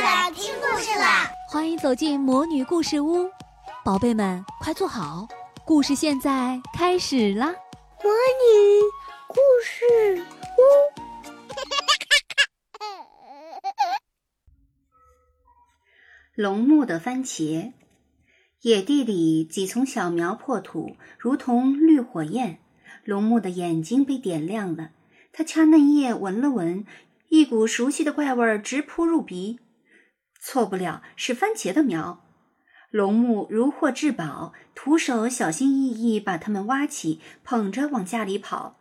啦，听故事啦！欢迎走进魔女故事屋，宝贝们快坐好，故事现在开始啦！魔女故事屋，龙木的番茄。野地里几丛小苗破土，如同绿火焰。龙木的眼睛被点亮了，他掐嫩叶闻了闻。一股熟悉的怪味儿直扑入鼻，错不了，是番茄的苗。龙木如获至宝，徒手小心翼翼把它们挖起，捧着往家里跑。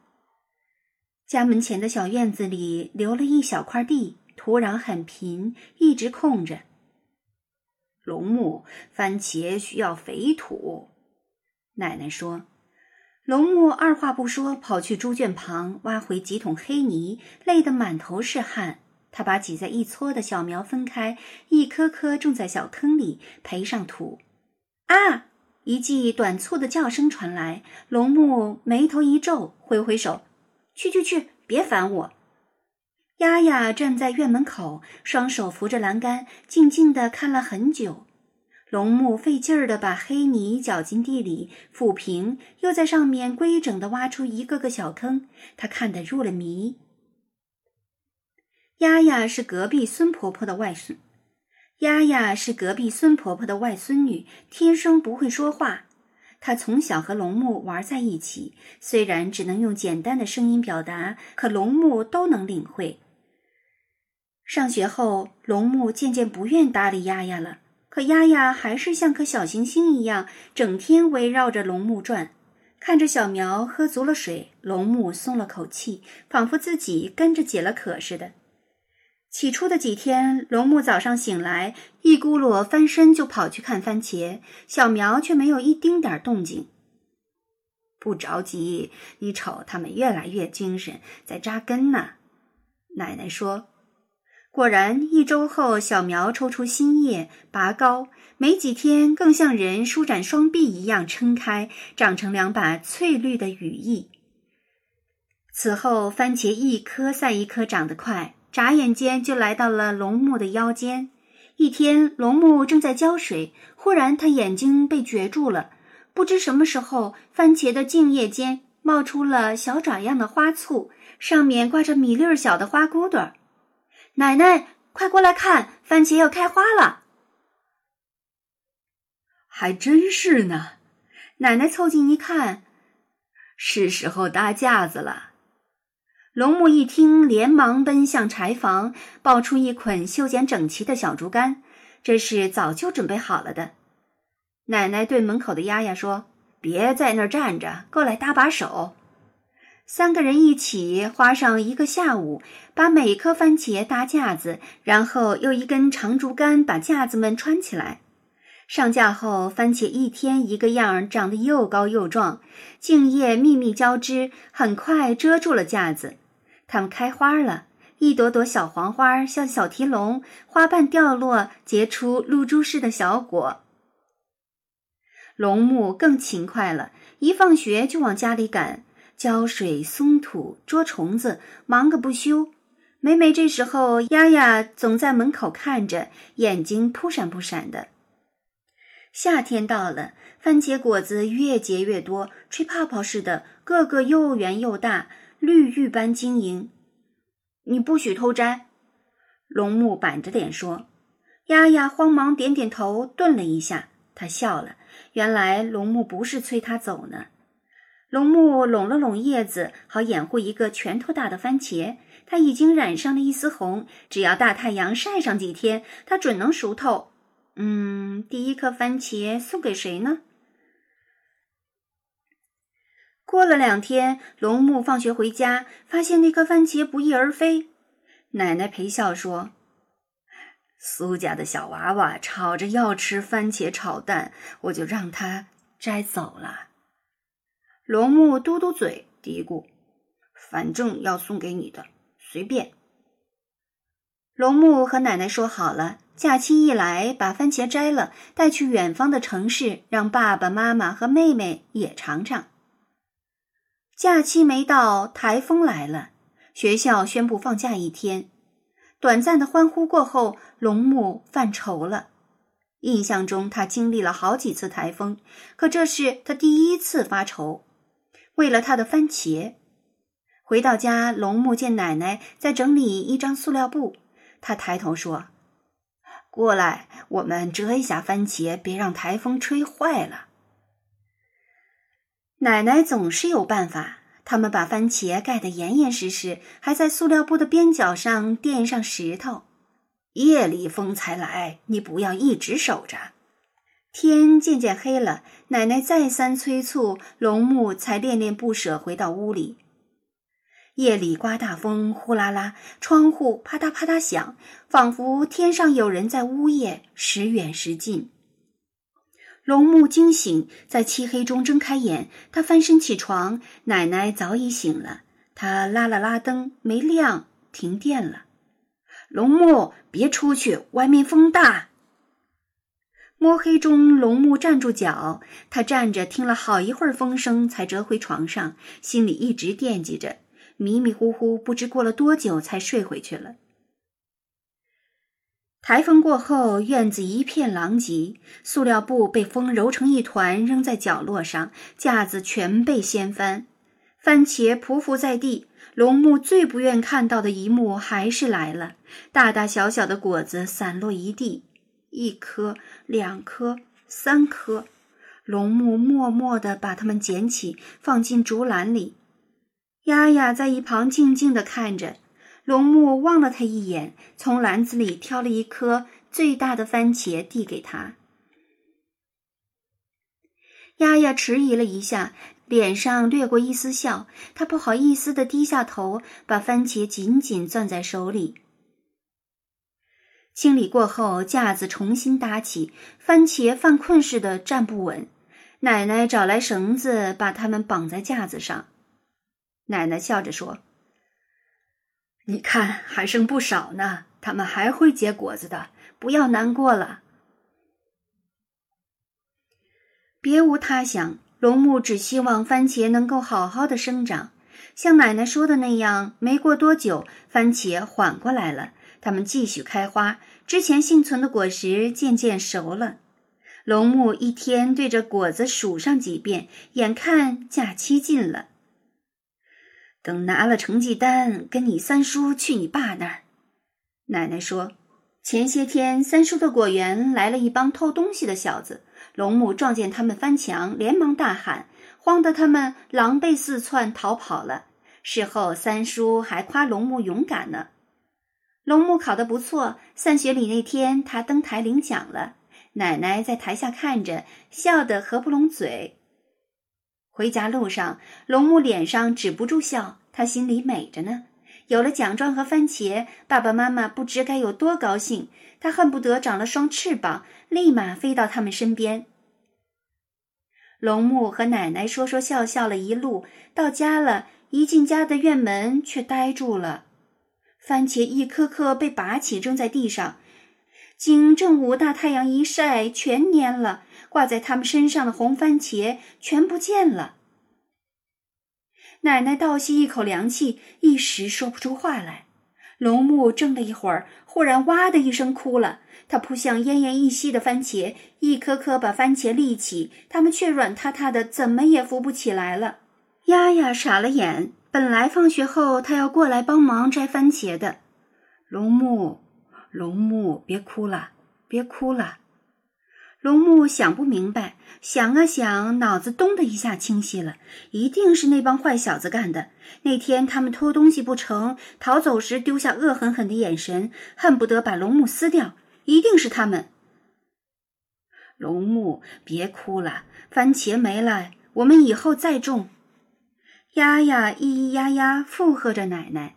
家门前的小院子里留了一小块地，土壤很平，一直空着。龙木，番茄需要肥土，奶奶说。龙木二话不说，跑去猪圈旁挖回几桶黑泥，累得满头是汗。他把挤在一撮的小苗分开，一颗颗种在小坑里，培上土。啊！一记短促的叫声传来，龙木眉头一皱，挥挥手：“去去去，别烦我。”丫丫站在院门口，双手扶着栏杆，静静地看了很久。龙木费劲儿地把黑泥搅进地里，抚平，又在上面规整地挖出一个个小坑。他看得入了迷。丫丫是隔壁孙婆婆的外孙，丫丫是隔壁孙婆婆的外孙女，天生不会说话。她从小和龙木玩在一起，虽然只能用简单的声音表达，可龙木都能领会。上学后，龙木渐渐不愿搭理丫丫了。可丫丫还是像颗小行星一样，整天围绕着龙木转。看着小苗喝足了水，龙木松了口气，仿佛自己跟着解了渴似的。起初的几天，龙木早上醒来，一咕噜翻身就跑去看番茄，小苗却没有一丁点动静。不着急，你瞅，它们越来越精神，在扎根呢。奶奶说。果然，一周后，小苗抽出新叶，拔高，没几天，更像人舒展双臂一样撑开，长成两把翠绿的羽翼。此后，番茄一颗赛一颗长得快，眨眼间就来到了龙木的腰间。一天，龙木正在浇水，忽然他眼睛被攫住了。不知什么时候，番茄的茎叶间冒出了小爪样的花簇，上面挂着米粒儿小的花骨朵儿。奶奶，快过来看，番茄要开花了！还真是呢。奶奶凑近一看，是时候搭架子了。龙木一听，连忙奔向柴房，抱出一捆修剪整齐的小竹竿，这是早就准备好了的。奶奶对门口的丫丫说：“别在那儿站着，过来搭把手。”三个人一起花上一个下午，把每颗番茄搭架子，然后用一根长竹竿把架子们穿起来。上架后，番茄一天一个样儿，长得又高又壮，茎叶密密交织，很快遮住了架子。它们开花了，一朵朵小黄花像小提笼，花瓣掉落，结出露珠似的小果。龙木更勤快了，一放学就往家里赶。浇水、松土、捉虫子，忙个不休。每每这时候，丫丫总在门口看着，眼睛扑闪扑闪的。夏天到了，番茄果子越结越多，吹泡泡似的，个个又圆又大，绿玉般晶莹。你不许偷摘！龙木板着脸说。丫丫慌忙点点头，顿了一下，他笑了。原来龙木不是催他走呢。龙木拢了拢叶子，好掩护一个拳头大的番茄。它已经染上了一丝红，只要大太阳晒上几天，它准能熟透。嗯第一颗番茄送给谁呢？过了两天，龙木放学回家，发现那颗番茄不翼而飞。奶奶陪笑说：“苏家的小娃娃吵着要吃番茄炒蛋，我就让他摘走了。”龙木嘟嘟嘴，嘀咕：“反正要送给你的，随便。”龙木和奶奶说好了，假期一来，把番茄摘了，带去远方的城市，让爸爸妈妈和妹妹也尝尝。假期没到，台风来了，学校宣布放假一天。短暂的欢呼过后，龙木犯愁了。印象中，他经历了好几次台风，可这是他第一次发愁。为了他的番茄，回到家，龙木见奶奶在整理一张塑料布，他抬头说：“过来，我们折一下番茄，别让台风吹坏了。”奶奶总是有办法。他们把番茄盖得严严实实，还在塑料布的边角上垫上石头。夜里风才来，你不要一直守着。天渐渐黑了，奶奶再三催促，龙木才恋恋不舍回到屋里。夜里刮大风，呼啦啦，窗户啪嗒啪嗒响，仿佛天上有人在呜咽，时远时近。龙木惊醒，在漆黑中睁开眼。他翻身起床，奶奶早已醒了。他拉了拉灯，没亮，停电了。龙木，别出去，外面风大。摸黑中，龙木站住脚。他站着听了好一会儿风声，才折回床上，心里一直惦记着，迷迷糊糊，不知过了多久才睡回去了。台风过后，院子一片狼藉，塑料布被风揉成一团，扔在角落上，架子全被掀翻，番茄匍匐在地。龙木最不愿看到的一幕还是来了，大大小小的果子散落一地，一颗、两颗、三颗，龙木默默地把它们捡起，放进竹篮里。丫丫在一旁静静的看着。龙木望了他一眼，从篮子里挑了一颗最大的番茄递给他。丫丫迟疑了一下，脸上掠过一丝笑。她不好意思的低下头，把番茄紧紧攥在手里。清理过后，架子重新搭起，番茄犯困似的站不稳。奶奶找来绳子，把它们绑在架子上。奶奶笑着说。你看，还剩不少呢，他们还会结果子的，不要难过了。别无他想，龙木只希望番茄能够好好的生长，像奶奶说的那样。没过多久，番茄缓过来了，它们继续开花，之前幸存的果实渐渐熟了。龙木一天对着果子数上几遍，眼看假期近了。等拿了成绩单，跟你三叔去你爸那儿。奶奶说，前些天三叔的果园来了一帮偷东西的小子，龙母撞见他们翻墙，连忙大喊，慌得他们狼狈四窜逃跑了。事后三叔还夸龙母勇敢呢。龙母考得不错，散学礼那天他登台领奖了，奶奶在台下看着，笑得合不拢嘴。回家路上，龙木脸上止不住笑，他心里美着呢。有了奖状和番茄，爸爸妈妈不知该有多高兴。他恨不得长了双翅膀，立马飞到他们身边。龙木和奶奶说说笑笑了一路，到家了，一进家的院门却呆住了。番茄一颗颗被拔起扔在地上，经正午大太阳一晒，全蔫了。挂在他们身上的红番茄全不见了。奶奶倒吸一口凉气，一时说不出话来。龙木怔了一会儿，忽然哇的一声哭了。他扑向奄奄一息的番茄，一颗颗把番茄立起，它们却软塌塌的，怎么也扶不起来了。丫丫傻了眼，本来放学后他要过来帮忙摘番茄的。龙木，龙木，别哭了，别哭了。龙木想不明白，想啊想，脑子咚的一下清晰了，一定是那帮坏小子干的。那天他们偷东西不成，逃走时丢下恶狠狠的眼神，恨不得把龙木撕掉，一定是他们。龙木，别哭了，番茄没了，我们以后再种。丫丫咿咿呀呀附和着奶奶。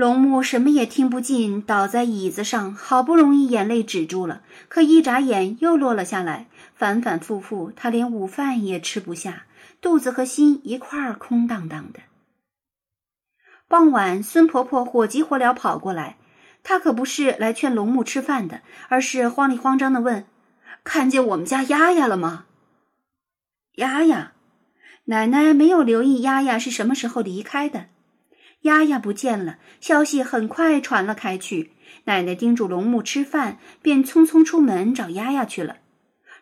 龙木什么也听不进，倒在椅子上，好不容易眼泪止住了，可一眨眼又落了下来。反反复复，他连午饭也吃不下，肚子和心一块儿空荡荡的。傍晚，孙婆婆火急火燎跑过来，她可不是来劝龙木吃饭的，而是慌里慌张的问：“看见我们家丫丫了吗？”丫丫，奶奶没有留意丫丫是什么时候离开的。丫丫不见了，消息很快传了开去。奶奶叮嘱龙木吃饭，便匆匆出门找丫丫去了。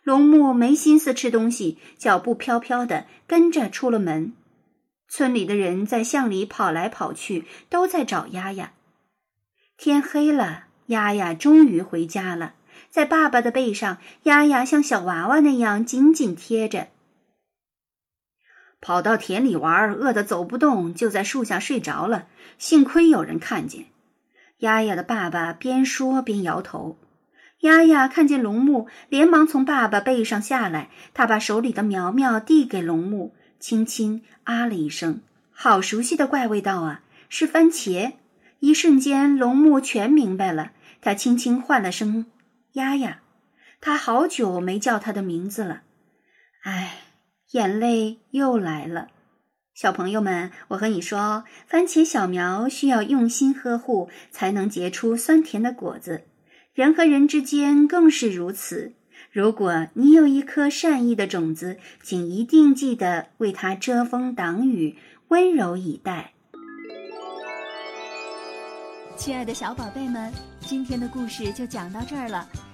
龙木没心思吃东西，脚步飘飘的跟着出了门。村里的人在巷里跑来跑去，都在找丫丫。天黑了，丫丫终于回家了，在爸爸的背上，丫丫像小娃娃那样紧紧贴着。跑到田里玩，饿得走不动，就在树下睡着了。幸亏有人看见。丫丫的爸爸边说边摇头。丫丫看见龙木，连忙从爸爸背上下来。他把手里的苗苗递给龙木，轻轻啊了一声，好熟悉的怪味道啊，是番茄。一瞬间，龙木全明白了。他轻轻唤了声“丫丫”，他好久没叫他的名字了。唉。眼泪又来了，小朋友们，我和你说，番茄小苗需要用心呵护，才能结出酸甜的果子。人和人之间更是如此。如果你有一颗善意的种子，请一定记得为它遮风挡雨，温柔以待。亲爱的小宝贝们，今天的故事就讲到这儿了。